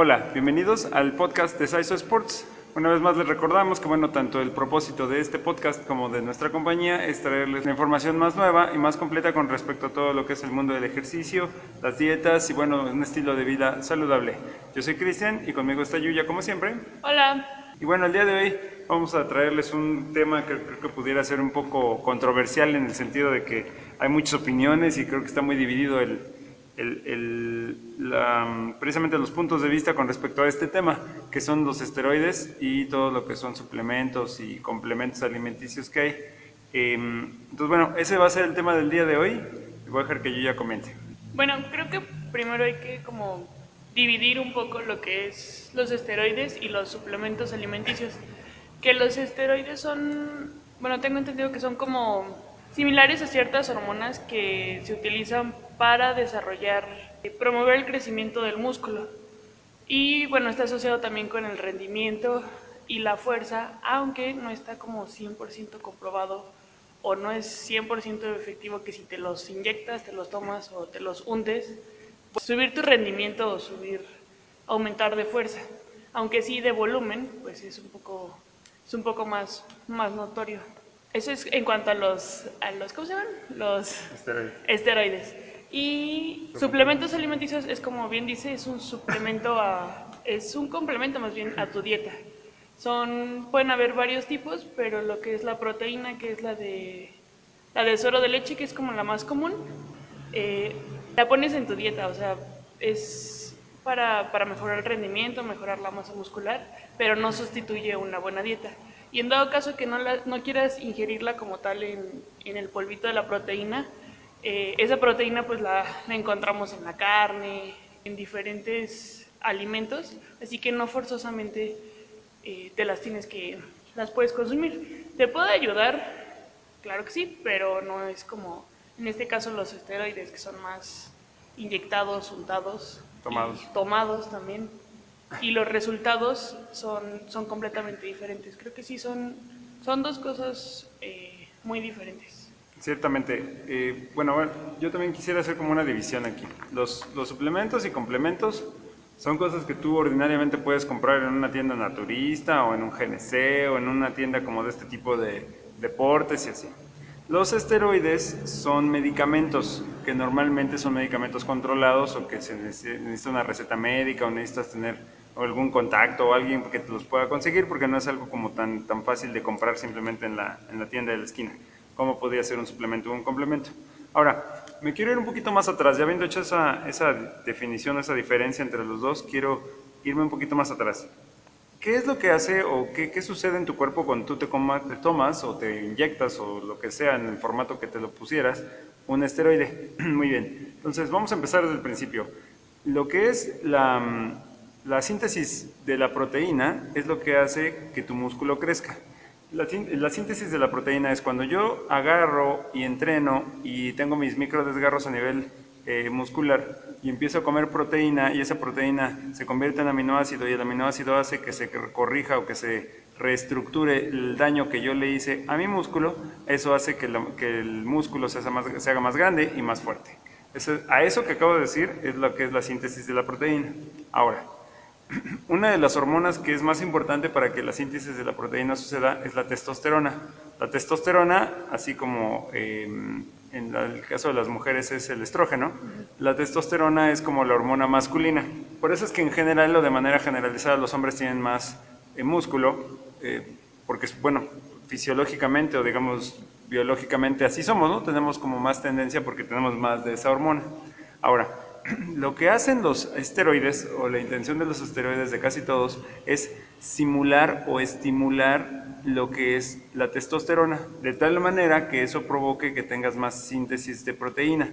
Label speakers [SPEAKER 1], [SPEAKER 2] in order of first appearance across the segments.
[SPEAKER 1] Hola, bienvenidos al podcast de Saiso Sports. Una vez más les recordamos que bueno, tanto el propósito de este podcast como de nuestra compañía es traerles la información más nueva y más completa con respecto a todo lo que es el mundo del ejercicio, las dietas y bueno, un estilo de vida saludable. Yo soy Cristian y conmigo está Yuya como siempre.
[SPEAKER 2] Hola.
[SPEAKER 1] Y bueno, el día de hoy vamos a traerles un tema que creo que pudiera ser un poco controversial en el sentido de que hay muchas opiniones y creo que está muy dividido el, precisamente los puntos de vista con respecto a este tema, que son los esteroides y todo lo que son suplementos y complementos alimenticios que hay. Eh, entonces, bueno, ese va a ser el tema del día de hoy. Voy a dejar que yo ya comente.
[SPEAKER 2] Bueno, creo que primero hay que como dividir un poco lo que es los esteroides y los suplementos alimenticios. Que los esteroides son, bueno, tengo entendido que son como similares a ciertas hormonas que se utilizan para desarrollar, promover el crecimiento del músculo. Y bueno, está asociado también con el rendimiento y la fuerza, aunque no está como 100% comprobado o no es 100% efectivo que si te los inyectas, te los tomas o te los hundes, pues subir tu rendimiento o subir, aumentar de fuerza. Aunque sí de volumen, pues es un poco, es un poco más, más notorio. Eso es en cuanto a los, a los ¿cómo se llaman? Los
[SPEAKER 1] Esteroides.
[SPEAKER 2] esteroides. Y suplementos alimenticios es como bien dice, es un suplemento a, es un complemento más bien a tu dieta. Son, pueden haber varios tipos, pero lo que es la proteína, que es la de, la de suero de leche, que es como la más común, eh, la pones en tu dieta, o sea, es para, para mejorar el rendimiento, mejorar la masa muscular, pero no sustituye una buena dieta. Y en dado caso que no, la, no quieras ingerirla como tal en, en el polvito de la proteína, eh, esa proteína pues la, la, encontramos en la carne, en diferentes alimentos, así que no forzosamente eh, te las tienes que, las puedes consumir. ¿Te puede ayudar? Claro que sí, pero no es como, en este caso los esteroides que son más inyectados, untados,
[SPEAKER 1] tomados,
[SPEAKER 2] tomados también, y los resultados son, son completamente diferentes. Creo que sí son, son dos cosas eh, muy diferentes.
[SPEAKER 1] Ciertamente. Eh, bueno, yo también quisiera hacer como una división aquí. Los, los, suplementos y complementos son cosas que tú ordinariamente puedes comprar en una tienda naturista o en un GNC o en una tienda como de este tipo de deportes y así. Los esteroides son medicamentos que normalmente son medicamentos controlados o que se necesita una receta médica o necesitas tener algún contacto o alguien que te los pueda conseguir porque no es algo como tan, tan fácil de comprar simplemente en la, en la tienda de la esquina cómo podría ser un suplemento o un complemento. Ahora, me quiero ir un poquito más atrás, ya habiendo hecho esa, esa definición, esa diferencia entre los dos, quiero irme un poquito más atrás. ¿Qué es lo que hace o qué, qué sucede en tu cuerpo cuando tú te, tomas o te inyectas o lo que sea en el formato que te lo pusieras un esteroide? Muy bien, entonces vamos a empezar desde el principio. Lo que es la, la síntesis de la proteína es lo que hace que tu músculo crezca. La, síntesis de la proteína es cuando yo agarro y entreno y tengo mis micro desgarros a nivel eh, muscular y empiezo a comer proteína y esa proteína se convierte en aminoácido y el aminoácido hace que se corrija o que se reestructure el daño que yo le hice a mi músculo, eso hace que el músculo se haga, más, se haga, más, grande y más fuerte. Eso, a eso que acabo de decir es lo que es la síntesis de la proteína. Ahora, una de las hormonas que es más importante para que la síntesis de la proteína suceda es la testosterona. La testosterona, así como eh, en el caso de las mujeres es el estrógeno, la testosterona es como la hormona masculina. Por eso es que en general o de manera generalizada los hombres tienen más eh, músculo, eh, porque bueno, fisiológicamente o digamos biológicamente así somos, ¿no? Tenemos como más tendencia porque tenemos más de esa hormona. Ahora, lo que hacen los esteroides, o la intención de los esteroides de casi todos, es simular o estimular lo que es la testosterona, de tal manera que eso provoque que tengas más síntesis de proteína.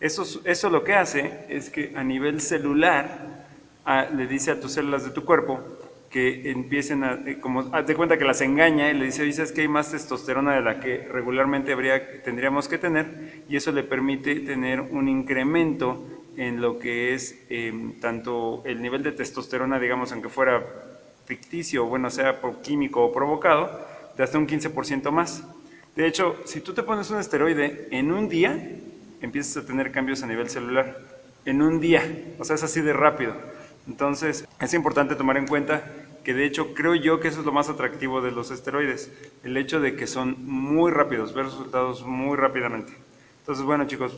[SPEAKER 1] Eso, eso lo que hace es que a nivel celular le dice a tus células de tu cuerpo que empiecen a, eh, como, haz de cuenta que las engaña y le dice, dices que hay más testosterona de la que regularmente habría, tendríamos que tener, y eso le permite tener un incremento en lo que es eh, tanto el nivel de testosterona, digamos, aunque fuera ficticio, bueno, sea por químico o provocado, de hasta un 15% más. De hecho, si tú te pones un esteroide en un día, empiezas a tener cambios a nivel celular. En un día, o sea, es así de rápido. Entonces, es importante tomar en cuenta que de hecho creo yo que eso es lo más atractivo de los esteroides, el hecho de que son muy rápidos, ver resultados muy rápidamente. Entonces, bueno chicos,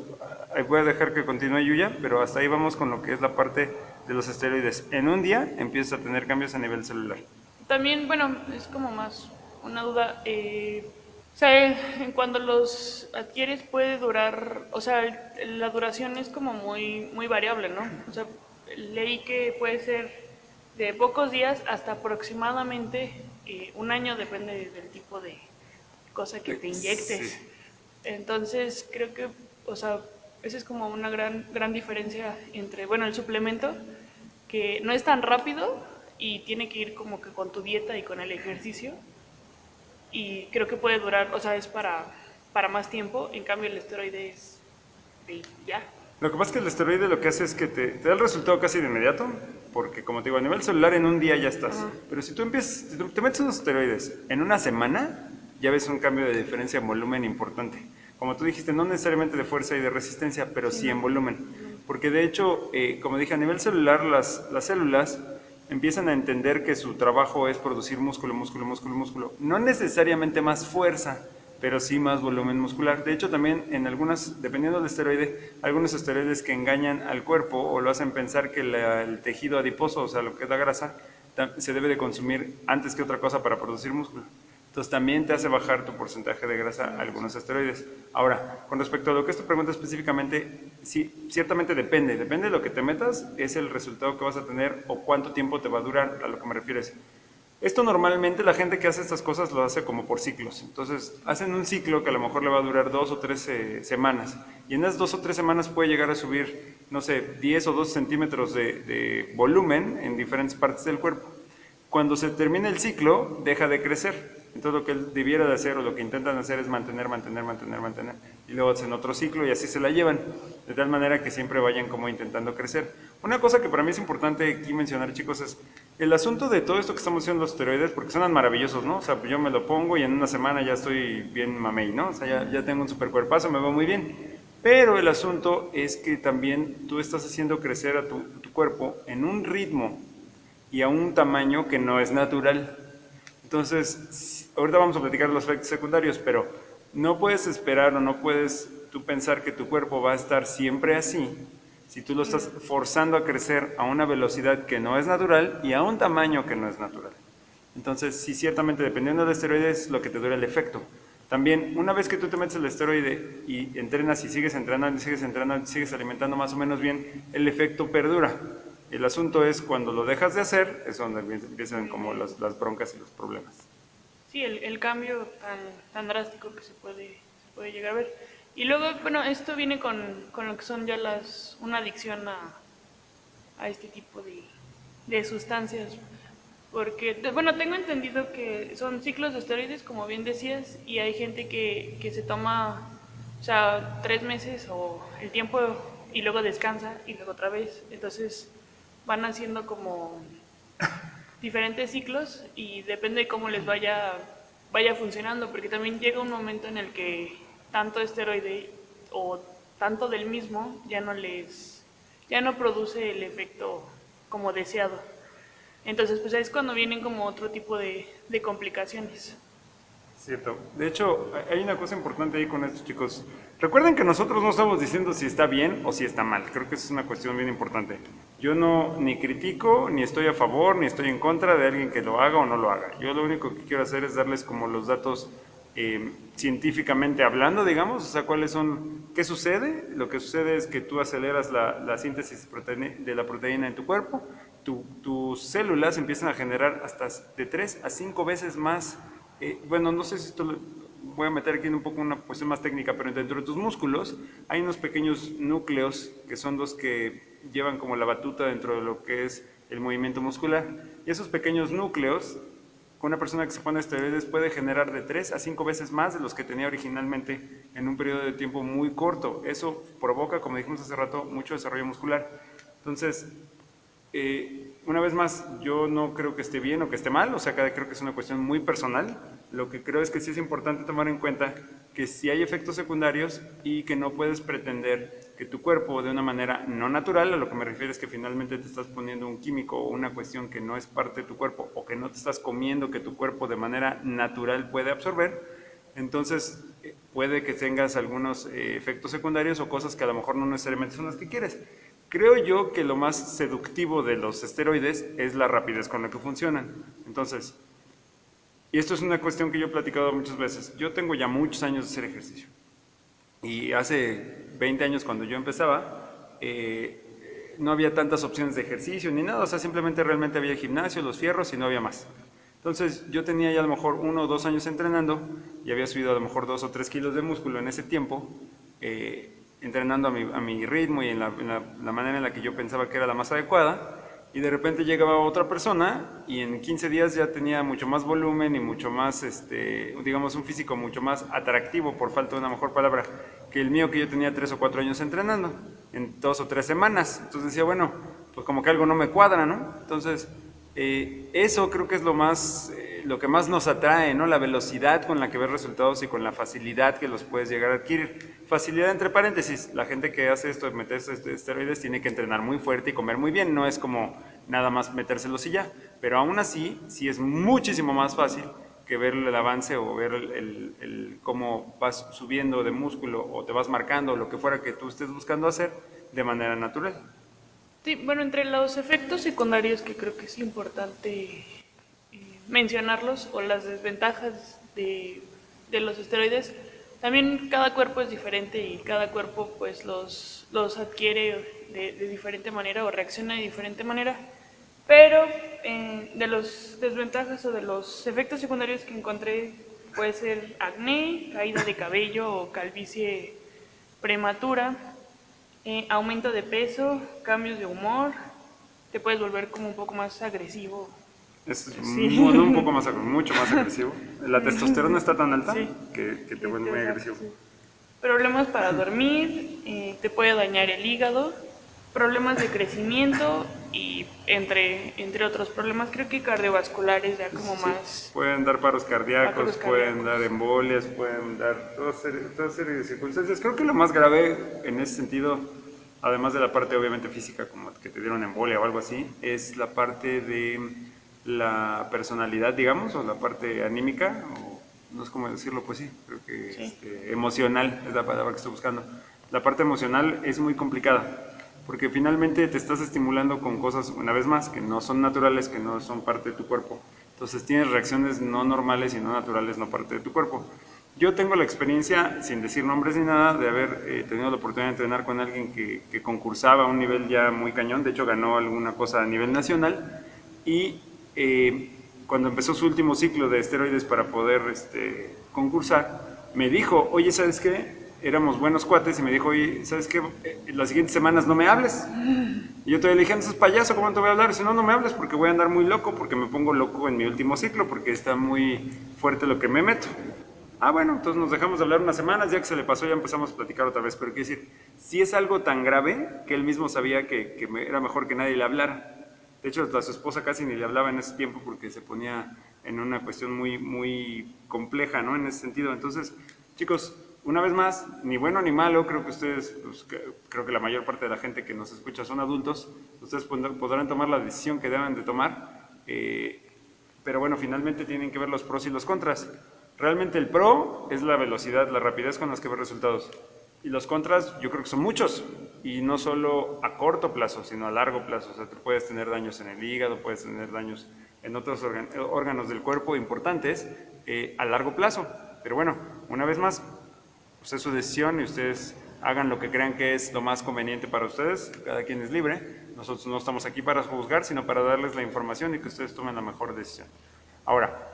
[SPEAKER 1] voy a dejar que continúe Yuya, pero hasta ahí vamos con lo que es la parte de los esteroides. En un día empiezas a tener cambios a nivel celular.
[SPEAKER 2] También, bueno, es como más una duda. Eh, o sea, cuando los adquieres puede durar, o sea, la duración es como muy, muy variable, ¿no? O sea, leí que puede ser de pocos días hasta aproximadamente eh, un año, depende del tipo de cosa que te inyectes. Entonces, creo que, o sea, esa es como una gran, gran diferencia entre, bueno, el suplemento, que no es tan rápido y tiene que ir como que con tu dieta y con el ejercicio. Y creo que puede durar, o sea, es para, para más tiempo, en cambio el esteroide es de ya.
[SPEAKER 1] Lo que pasa es que el esteroide lo que hace es que te, te da el resultado casi de inmediato, porque como te digo, a nivel celular en un día ya estás. Pero si tú empiezas, si te metes unos esteroides en una semana, ya ves un cambio de diferencia en volumen importante. Como tú dijiste, no necesariamente de fuerza y de resistencia, pero sí, en volumen. Porque de hecho, eh, como dije, a nivel celular las, las células empiezan a entender que su trabajo es producir músculo, músculo, músculo, músculo. No necesariamente más fuerza, pero sí más volumen muscular. De hecho, también en algunas, dependiendo del esteroide, algunos esteroides que engañan al cuerpo o lo hacen pensar que el tejido adiposo, o sea, lo que da grasa, se debe de consumir antes que otra cosa para producir músculo. Entonces también te hace bajar tu porcentaje de grasa algunos esteroides. Ahora, con respecto a lo que esto pregunta específicamente, sí, ciertamente depende. Depende de lo que te metas, es el resultado que vas a tener o cuánto tiempo te va a durar, a lo que me refieres. Esto normalmente la gente que hace estas cosas lo hace como por ciclos. Entonces hacen un ciclo que a lo mejor le va a durar dos o tres eh, semanas. Y en esas dos o tres semanas puede llegar a subir, no sé, 10 o 12 centímetros de, de volumen en diferentes partes del cuerpo. Cuando se termina el ciclo, deja de crecer. Entonces lo que él debiera de hacer o lo que intentan hacer es mantener, mantener, mantener, mantener. Y luego hacen otro ciclo y así se la llevan. De tal manera que siempre vayan como intentando crecer. Una cosa que para mí es importante aquí mencionar, chicos, es el asunto de todo esto que estamos haciendo los esteroides, porque suenan maravillosos, ¿no? O sea, yo me lo pongo y en una semana ya estoy bien mamey, ¿no? O sea, ya, ya tengo un super cuerpazo, me veo muy bien. Pero el asunto es que también tú estás haciendo crecer a tu, tu cuerpo en un ritmo y a un tamaño que no es natural. Entonces, ahorita vamos a platicar los efectos secundarios, pero no puedes esperar o no puedes tú pensar que tu cuerpo va a estar siempre así si tú lo estás forzando a crecer a una velocidad que no es natural y a un tamaño que no es natural. Entonces, sí, ciertamente, dependiendo del esteroide es lo que te dura el efecto. También, una vez que tú te metes el esteroide y entrenas y sigues entrenando y sigues entrenando y sigues alimentando más o menos bien, el efecto perdura. El asunto es cuando lo dejas de hacer, es donde empiezan como las, las broncas y los problemas.
[SPEAKER 2] Sí, el, el cambio tan, tan, drástico que se puede, se puede llegar a ver. Y luego, bueno, esto viene con, con lo que son ya las, una adicción a, a este tipo de, de sustancias. Porque, bueno, tengo entendido que son ciclos de esteroides, como bien decías, y hay gente que, que se toma, o sea, tres meses o el tiempo y luego descansa y luego otra vez. Entonces, van haciendo como diferentes ciclos y depende de cómo les vaya, vaya funcionando, porque también llega un momento en el que tanto esteroide o tanto del mismo ya no les, ya no produce el efecto como deseado. Entonces, pues es cuando vienen como otro tipo de, de complicaciones.
[SPEAKER 1] Cierto. De hecho, hay una cosa importante ahí con estos chicos. Recuerden que nosotros no estamos diciendo si está bien o si está mal. Creo que esa es una cuestión bien importante. Yo no ni critico, ni estoy a favor, ni estoy en contra de alguien que lo haga o no lo haga. Yo lo único que quiero hacer es darles como los datos eh, científicamente hablando, digamos, o sea, cuáles son, qué sucede. Lo que sucede es que tú aceleras la, síntesis de la proteína en tu cuerpo, tu, tus células empiezan a generar hasta de 3 a 5 veces más eh, bueno, no sé si esto lo, voy a meter aquí en un poco una cuestión más técnica, pero dentro de tus músculos hay unos pequeños núcleos que son los que llevan como la batuta dentro de lo que es el movimiento muscular. Y esos pequeños núcleos, con una persona que se pone esteroides puede generar de 3 a 5 veces más de los que tenía originalmente en un periodo de tiempo muy corto. Eso provoca, como dijimos hace rato, mucho desarrollo muscular. Entonces, eh, una vez más, yo no creo que esté bien o que esté mal, o sea, creo que es una cuestión muy personal. Lo que creo es que sí es importante tomar en cuenta que si hay efectos secundarios y que no puedes pretender que tu cuerpo de una manera no natural, a lo que me refiero es que finalmente te estás poniendo un químico o una cuestión que no es parte de tu cuerpo o que no te estás comiendo que tu cuerpo de manera natural puede absorber, entonces eh, puede que tengas algunos eh, efectos secundarios o cosas que a lo mejor no necesariamente son las que quieres. Creo yo que lo más seductivo de los esteroides es la rapidez con la que funcionan. Entonces, y esto es una cuestión que yo he platicado muchas veces. Yo tengo ya muchos años de hacer ejercicio. Y hace 20 años cuando yo empezaba, eh, no había tantas opciones de ejercicio ni nada, o sea, simplemente realmente había gimnasio, los fierros y no había más. Entonces yo tenía ya a lo mejor uno o dos años entrenando y había subido a lo mejor dos o tres kilos de músculo en ese tiempo, eh, entrenando a mi, a mi, ritmo y en, la, la manera en la que yo pensaba que era la más adecuada y de repente llegaba otra persona y en 15 días ya tenía mucho más volumen y mucho más, este, digamos, un físico mucho más atractivo, por falta de una mejor palabra, que el mío que yo tenía 3 o 4 años entrenando, en dos o tres semanas. Entonces decía, bueno, pues como que algo no me cuadra, ¿no? Entonces, eh, eso creo que es lo más, eh, lo que más nos atrae, ¿no? La velocidad con la que ves resultados y con la facilidad que los puedes llegar a adquirir. Facilidad entre paréntesis, la gente que hace esto de meterse esteroides tiene que entrenar muy fuerte y comer muy bien, no es como nada más metérselos y ya, pero aún así sí es muchísimo más fácil que ver el avance o ver el, el, el, cómo vas subiendo de músculo o te vas marcando, lo que fuera que tú estés buscando hacer de manera natural.
[SPEAKER 2] Sí, bueno, entre los efectos secundarios que creo que es importante mencionarlos o las desventajas de, de, los esteroides, también cada cuerpo es diferente y cada cuerpo pues los, los adquiere de, de diferente manera o reacciona de diferente manera. Pero eh, de los desventajas o de los efectos secundarios que encontré puede ser acné, caída de cabello o calvicie prematura, eh, aumento de peso, cambios de humor, te puedes volver como un poco más agresivo.
[SPEAKER 1] Es sí. muy, un poco más, mucho más agresivo. La testosterona está tan alta sí. que, que, te vuelve muy agresivo. Sí.
[SPEAKER 2] Problemas para dormir, eh, te puede dañar el hígado, problemas de crecimiento y entre, entre otros problemas, creo que cardiovasculares ya como más...
[SPEAKER 1] Pueden dar paros cardíacos, paros pueden dar embolias, pueden dar toda serie, toda serie de circunstancias. Creo que lo más grave en ese sentido además de la parte obviamente física, como que te dieron embolia o algo así, es la parte de la personalidad, digamos, o la parte anímica, o no es como decirlo, pues sí, creo que sí. Este, emocional es la palabra que estoy buscando. La parte emocional es muy complicada, porque finalmente te estás estimulando con cosas, una vez más, que no son naturales, que no son parte de tu cuerpo. Entonces tienes reacciones no normales y no naturales, no parte de tu cuerpo. Yo tengo la experiencia, sin decir nombres ni nada, de haber eh, tenido la oportunidad de entrenar con alguien que, que, concursaba a un nivel ya muy cañón, de hecho ganó alguna cosa a nivel nacional, y eh, cuando empezó su último ciclo de esteroides para poder este, concursar, me dijo, oye, ¿sabes qué? Éramos buenos cuates y me dijo, oye, ¿sabes qué? Eh, las siguientes semanas no me hables. Y yo todavía le dije, no, es payaso, ¿cómo te voy a hablar? Si no, no me hables porque voy a andar muy loco, porque me pongo loco en mi último ciclo, porque está muy fuerte lo que me meto. Ah, bueno, entonces nos dejamos de hablar unas semanas, ya que se le pasó ya empezamos a platicar otra vez, pero quiero decir, si es algo tan grave que él mismo sabía que, que me, era mejor que nadie le hablara. De hecho, a su esposa casi ni le hablaba en ese tiempo porque se ponía en una cuestión muy, muy compleja, ¿no? En ese sentido. Entonces, chicos, una vez más, ni bueno ni malo, creo que ustedes, pues, creo que la mayor parte de la gente que nos escucha son adultos, ustedes podrán tomar la decisión que deben de tomar, eh, pero bueno, finalmente tienen que ver los pros y los contras. Realmente el pro es la velocidad, la rapidez con las que ves resultados. Y los contras yo creo que son muchos. Y no solo a corto plazo, sino a largo plazo. O sea, tú puedes tener daños en el hígado, puedes tener daños en otros órganos del cuerpo importantes eh, a largo plazo. Pero bueno, una vez más, pues es su decisión y ustedes hagan lo que crean que es lo más conveniente para ustedes. Cada quien es libre. Nosotros no estamos aquí para juzgar, sino para darles la información y que ustedes tomen la mejor decisión. Ahora,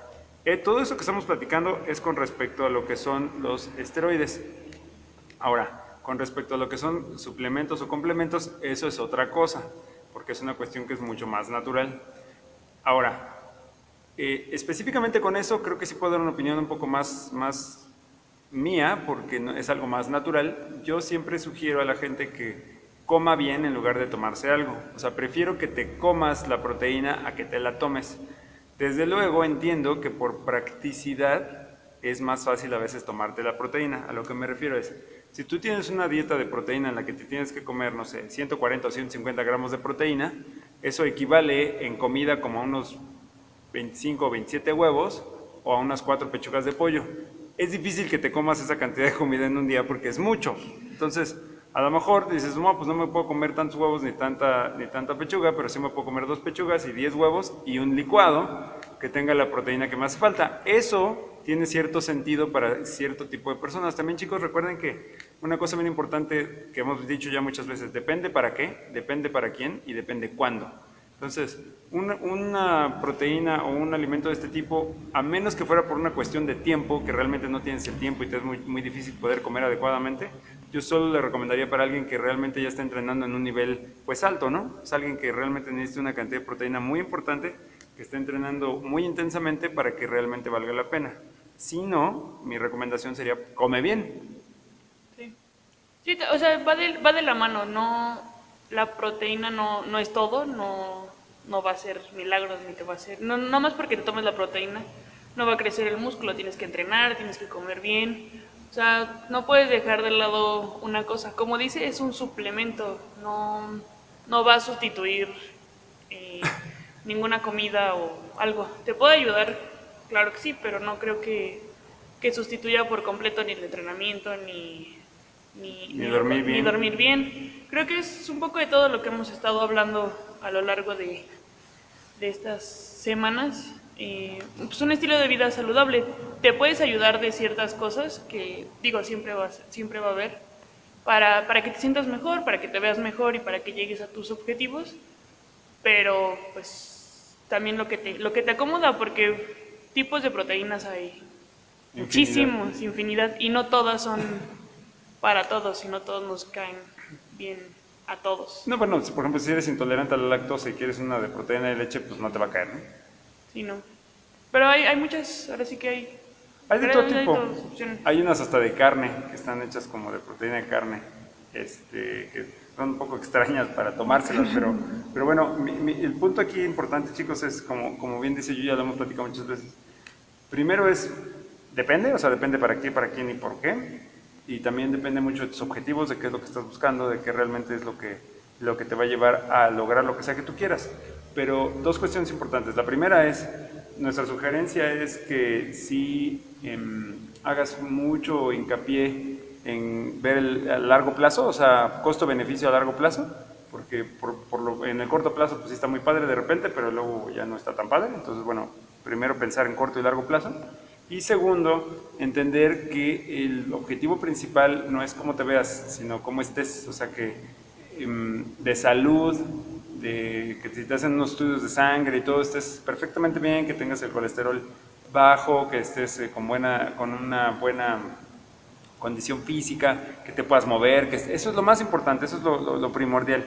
[SPEAKER 1] eh, todo eso que estamos platicando es con respecto a lo que son los esteroides. Ahora, con respecto a lo que son suplementos o complementos, eso es otra cosa, porque es una cuestión que es mucho más natural. Ahora, eh, específicamente con eso creo que sí puedo dar una opinión un poco más, más mía, porque es algo más natural. Yo siempre sugiero a la gente que coma bien en lugar de tomarse algo. O sea, prefiero que te comas la proteína a que te la tomes. Desde luego entiendo que por practicidad es más fácil a veces tomarte la proteína. A lo que me refiero es, Si tú tienes una dieta de proteína en la que te tienes que comer, no sé, 140 o 150 gramos de proteína, eso equivale en comida como a unos 25 o 27 huevos o a unas 4 pechugas de pollo. Es difícil que te comas esa cantidad de comida en un día porque es mucho. Entonces, a lo mejor dices, no, pues no me puedo comer tantos huevos ni tanta, ni tanta pechuga, pero sí me puedo comer dos pechugas y 10 huevos y un licuado que tenga la proteína que me hace falta. Eso tiene cierto sentido para cierto tipo de personas. También chicos, recuerden que una cosa bien importante que hemos dicho ya muchas veces, depende para qué, depende para quién y depende cuándo. Entonces, una, una, proteína o un alimento de este tipo, a menos que fuera por una cuestión de tiempo, que realmente no tienes el tiempo y te es muy, muy difícil poder comer adecuadamente, yo solo le recomendaría para alguien que realmente ya está entrenando en un nivel pues alto, ¿no? Es alguien que realmente necesita una cantidad de proteína muy importante, que está entrenando muy intensamente para que realmente valga la pena. Si no, mi recomendación sería come bien.
[SPEAKER 2] Sí, sí o sea, va de, va de la mano, no, la proteína no, no es todo, no, no va a ser milagros ni te va a hacer, no, no más porque te tomes la proteína, no va a crecer el músculo, tienes que entrenar, tienes que comer bien, o sea, no puedes dejar de lado una cosa, como dice, es un suplemento, no, no va a sustituir eh, ninguna comida o algo, te puede ayudar, claro que sí, pero no creo que, que sustituya por completo ni el entrenamiento ni ni,
[SPEAKER 1] ni, dormir bien.
[SPEAKER 2] ni, dormir bien. Creo que es un poco de todo lo que hemos estado hablando a lo largo de, de estas semanas. Eh, pues un estilo de vida saludable te puedes ayudar de ciertas cosas que, digo, siempre va, siempre va a haber, para, para que te sientas mejor, para que te veas mejor y para que llegues a tus objetivos, pero pues también lo que te, lo que te acomoda, porque tipos de proteínas hay
[SPEAKER 1] Infinidad.
[SPEAKER 2] muchísimos, infinidad, y no todas son para todos y no todos nos caen bien a todos.
[SPEAKER 1] No, bueno, por ejemplo, si eres intolerante a la lactosa y quieres una de proteína de leche, pues no te va a caer, ¿no?
[SPEAKER 2] Sí, no. Pero hay, hay muchas, ahora sí que hay.
[SPEAKER 1] Hay de todo tipo. Hay unas hasta de carne, que están hechas como de proteína de carne, este, que son un poco extrañas para tomárselas, pero, pero bueno, mi- mi- el punto aquí importante, chicos, es como, como bien dice yo, ya lo hemos platicado muchas veces. Primero es, depende, o sea, depende para qué, para quién y por qué. Y también depende mucho de tus objetivos, de qué es lo que estás buscando, de qué realmente es lo que, lo que te va a llevar a lograr lo que sea que tú quieras. Pero dos cuestiones importantes. La primera es, nuestra sugerencia es que si hagas mucho hincapié en ver el, a largo plazo, o sea, costo-beneficio a largo plazo, porque por, por lo- en el corto plazo pues sí está muy padre de repente, pero luego ya no está tan padre. Entonces, bueno, primero pensar en corto y largo plazo. Y segundo, entender que el objetivo principal no es cómo te veas, sino cómo estés, o sea que em, de salud, de que si te hacen unos estudios de sangre y todo estés perfectamente bien, que tengas el colesterol bajo, que estés eh, con, buena, con una buena condición física, que te puedas mover, que eso es lo más importante, eso es lo, primordial.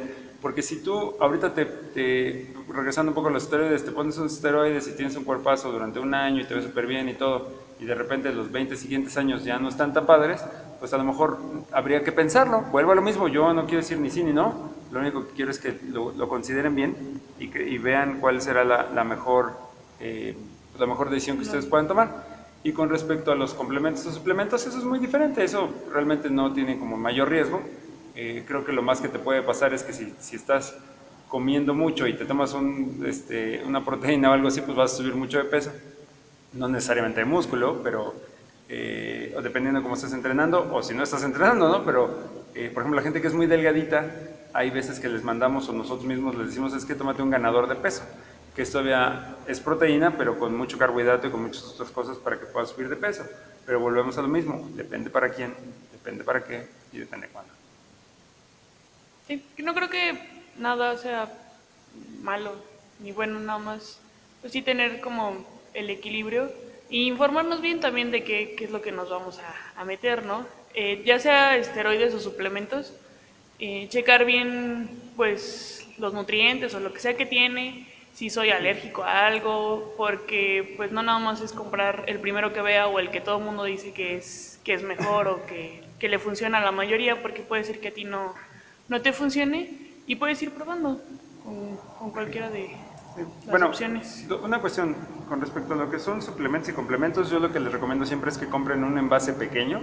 [SPEAKER 1] Porque si tú ahorita te, te- regresando un poco a los esteroides, te pones unos esteroides y tienes un cuerpazo durante un año y te ves súper bien y todo, y de repente los 20 siguientes años ya no están tan padres, pues a lo mejor habría que pensarlo. Vuelvo a lo mismo, yo no quiero decir ni sí ni no, lo único que quiero es que lo, lo consideren bien y, que, y vean cuál será la, la mejor, eh, la mejor decisión que ustedes puedan tomar. Y con respecto a los complementos o suplementos, eso es muy diferente, eso realmente no tiene como mayor riesgo. Eh, creo que lo más que te puede pasar es que si, si estás comiendo mucho y te tomas un, este, una proteína o algo así, pues vas a subir mucho de peso. No necesariamente de músculo, pero eh, dependiendo de cómo estés entrenando o si no estás entrenando, ¿no? Pero, eh, por ejemplo, la gente que es muy delgadita, hay veces que les mandamos o nosotros mismos les decimos es que tómate un ganador de peso, que esto todavía es proteína, pero con mucho carbohidrato y con muchas otras cosas para que puedas subir de peso. Pero volvemos a lo mismo, depende para quién, depende para qué y depende cuándo.
[SPEAKER 2] Sí, no creo que nada sea malo ni bueno, nada más. Pues sí, tener como el equilibrio y informarnos bien también de qué, qué es lo que nos vamos a, a meter, ¿no? Eh, ya sea esteroides o suplementos, eh, checar bien, pues, los nutrientes o lo que sea que tiene, si soy alérgico a algo, porque, pues, no nada más es comprar el primero que vea o el que todo el mundo dice que es, que es mejor o que, que le funciona a la mayoría, porque puede ser que a ti no, no te funcione y puedes ir probando con, con cualquiera de las
[SPEAKER 1] bueno,
[SPEAKER 2] opciones.
[SPEAKER 1] una cuestión con respecto a lo que son suplementos y complementos, yo lo que les recomiendo siempre es que compren un envase pequeño,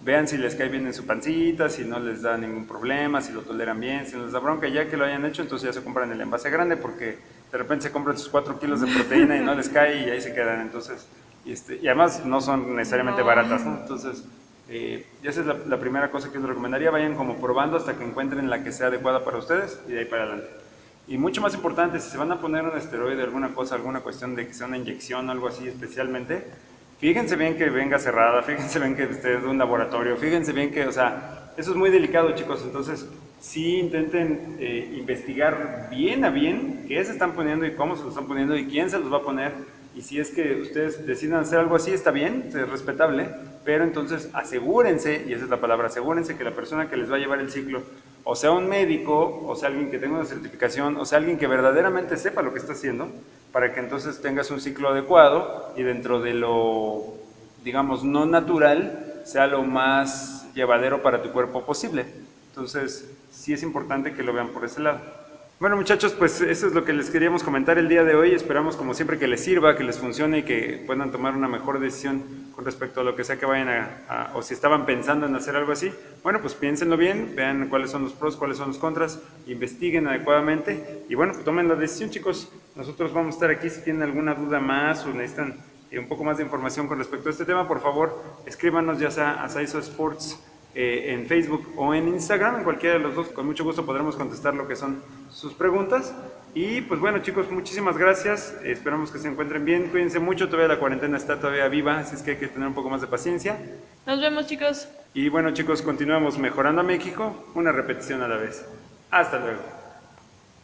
[SPEAKER 1] vean si les cae bien en su pancita, si no les da ningún problema, si lo toleran bien, si no les da bronca, ya que lo hayan hecho, entonces ya se compran el envase grande porque de repente se compran sus 4 kilos de proteína y no les cae y ahí se quedan. Entonces, y, este, y además no son necesariamente
[SPEAKER 2] No.
[SPEAKER 1] baratas, ¿no? Entonces, eh, y esa es la, primera cosa que les recomendaría, vayan como probando hasta que encuentren la que sea adecuada para ustedes y de ahí para adelante. Y mucho más importante, si se van a poner un esteroide, alguna cosa, alguna cuestión de que sea una inyección o algo así especialmente, fíjense bien que venga cerrada, fíjense bien que esté de un laboratorio, fíjense bien que, o sea, eso es muy delicado chicos, entonces sí intenten eh, investigar bien a bien qué se están poniendo y cómo se lo están poniendo y quién se los va a poner. Y si es que ustedes deciden hacer algo así, está bien, es respetable, pero entonces asegúrense, y esa es la palabra, asegúrense que la persona que les va a llevar el ciclo, o sea un médico, o sea alguien que tenga una certificación, o sea alguien que verdaderamente sepa lo que está haciendo, para que entonces tengas un ciclo adecuado y dentro de lo, digamos, no natural, sea lo más llevadero para tu cuerpo posible. Entonces, sí es importante que lo vean por ese lado. Bueno muchachos, pues eso es lo que les queríamos comentar el día de hoy. Esperamos como siempre que les sirva, que les funcione y que puedan tomar una mejor decisión con respecto a lo que sea que vayan a, a- o si estaban pensando en hacer algo así. Bueno, pues piénsenlo bien, vean cuáles son los pros, cuáles son los contras, investiguen adecuadamente y bueno, pues tomen la decisión chicos. Nosotros vamos a estar aquí si tienen alguna duda más o necesitan eh, un poco más de información con respecto a este tema, por favor escríbanos ya sea a Saizo Sports eh, en Facebook o en Instagram, en cualquiera de los dos, con mucho gusto podremos contestar lo que son sus preguntas. Y pues bueno chicos, muchísimas gracias, esperamos que se encuentren bien, cuídense mucho, todavía la cuarentena está todavía viva, así es que hay que tener un poco más de paciencia.
[SPEAKER 2] Nos vemos, chicos.
[SPEAKER 1] Y bueno chicos, continuamos mejorando a México, una repetición a la vez. Hasta luego.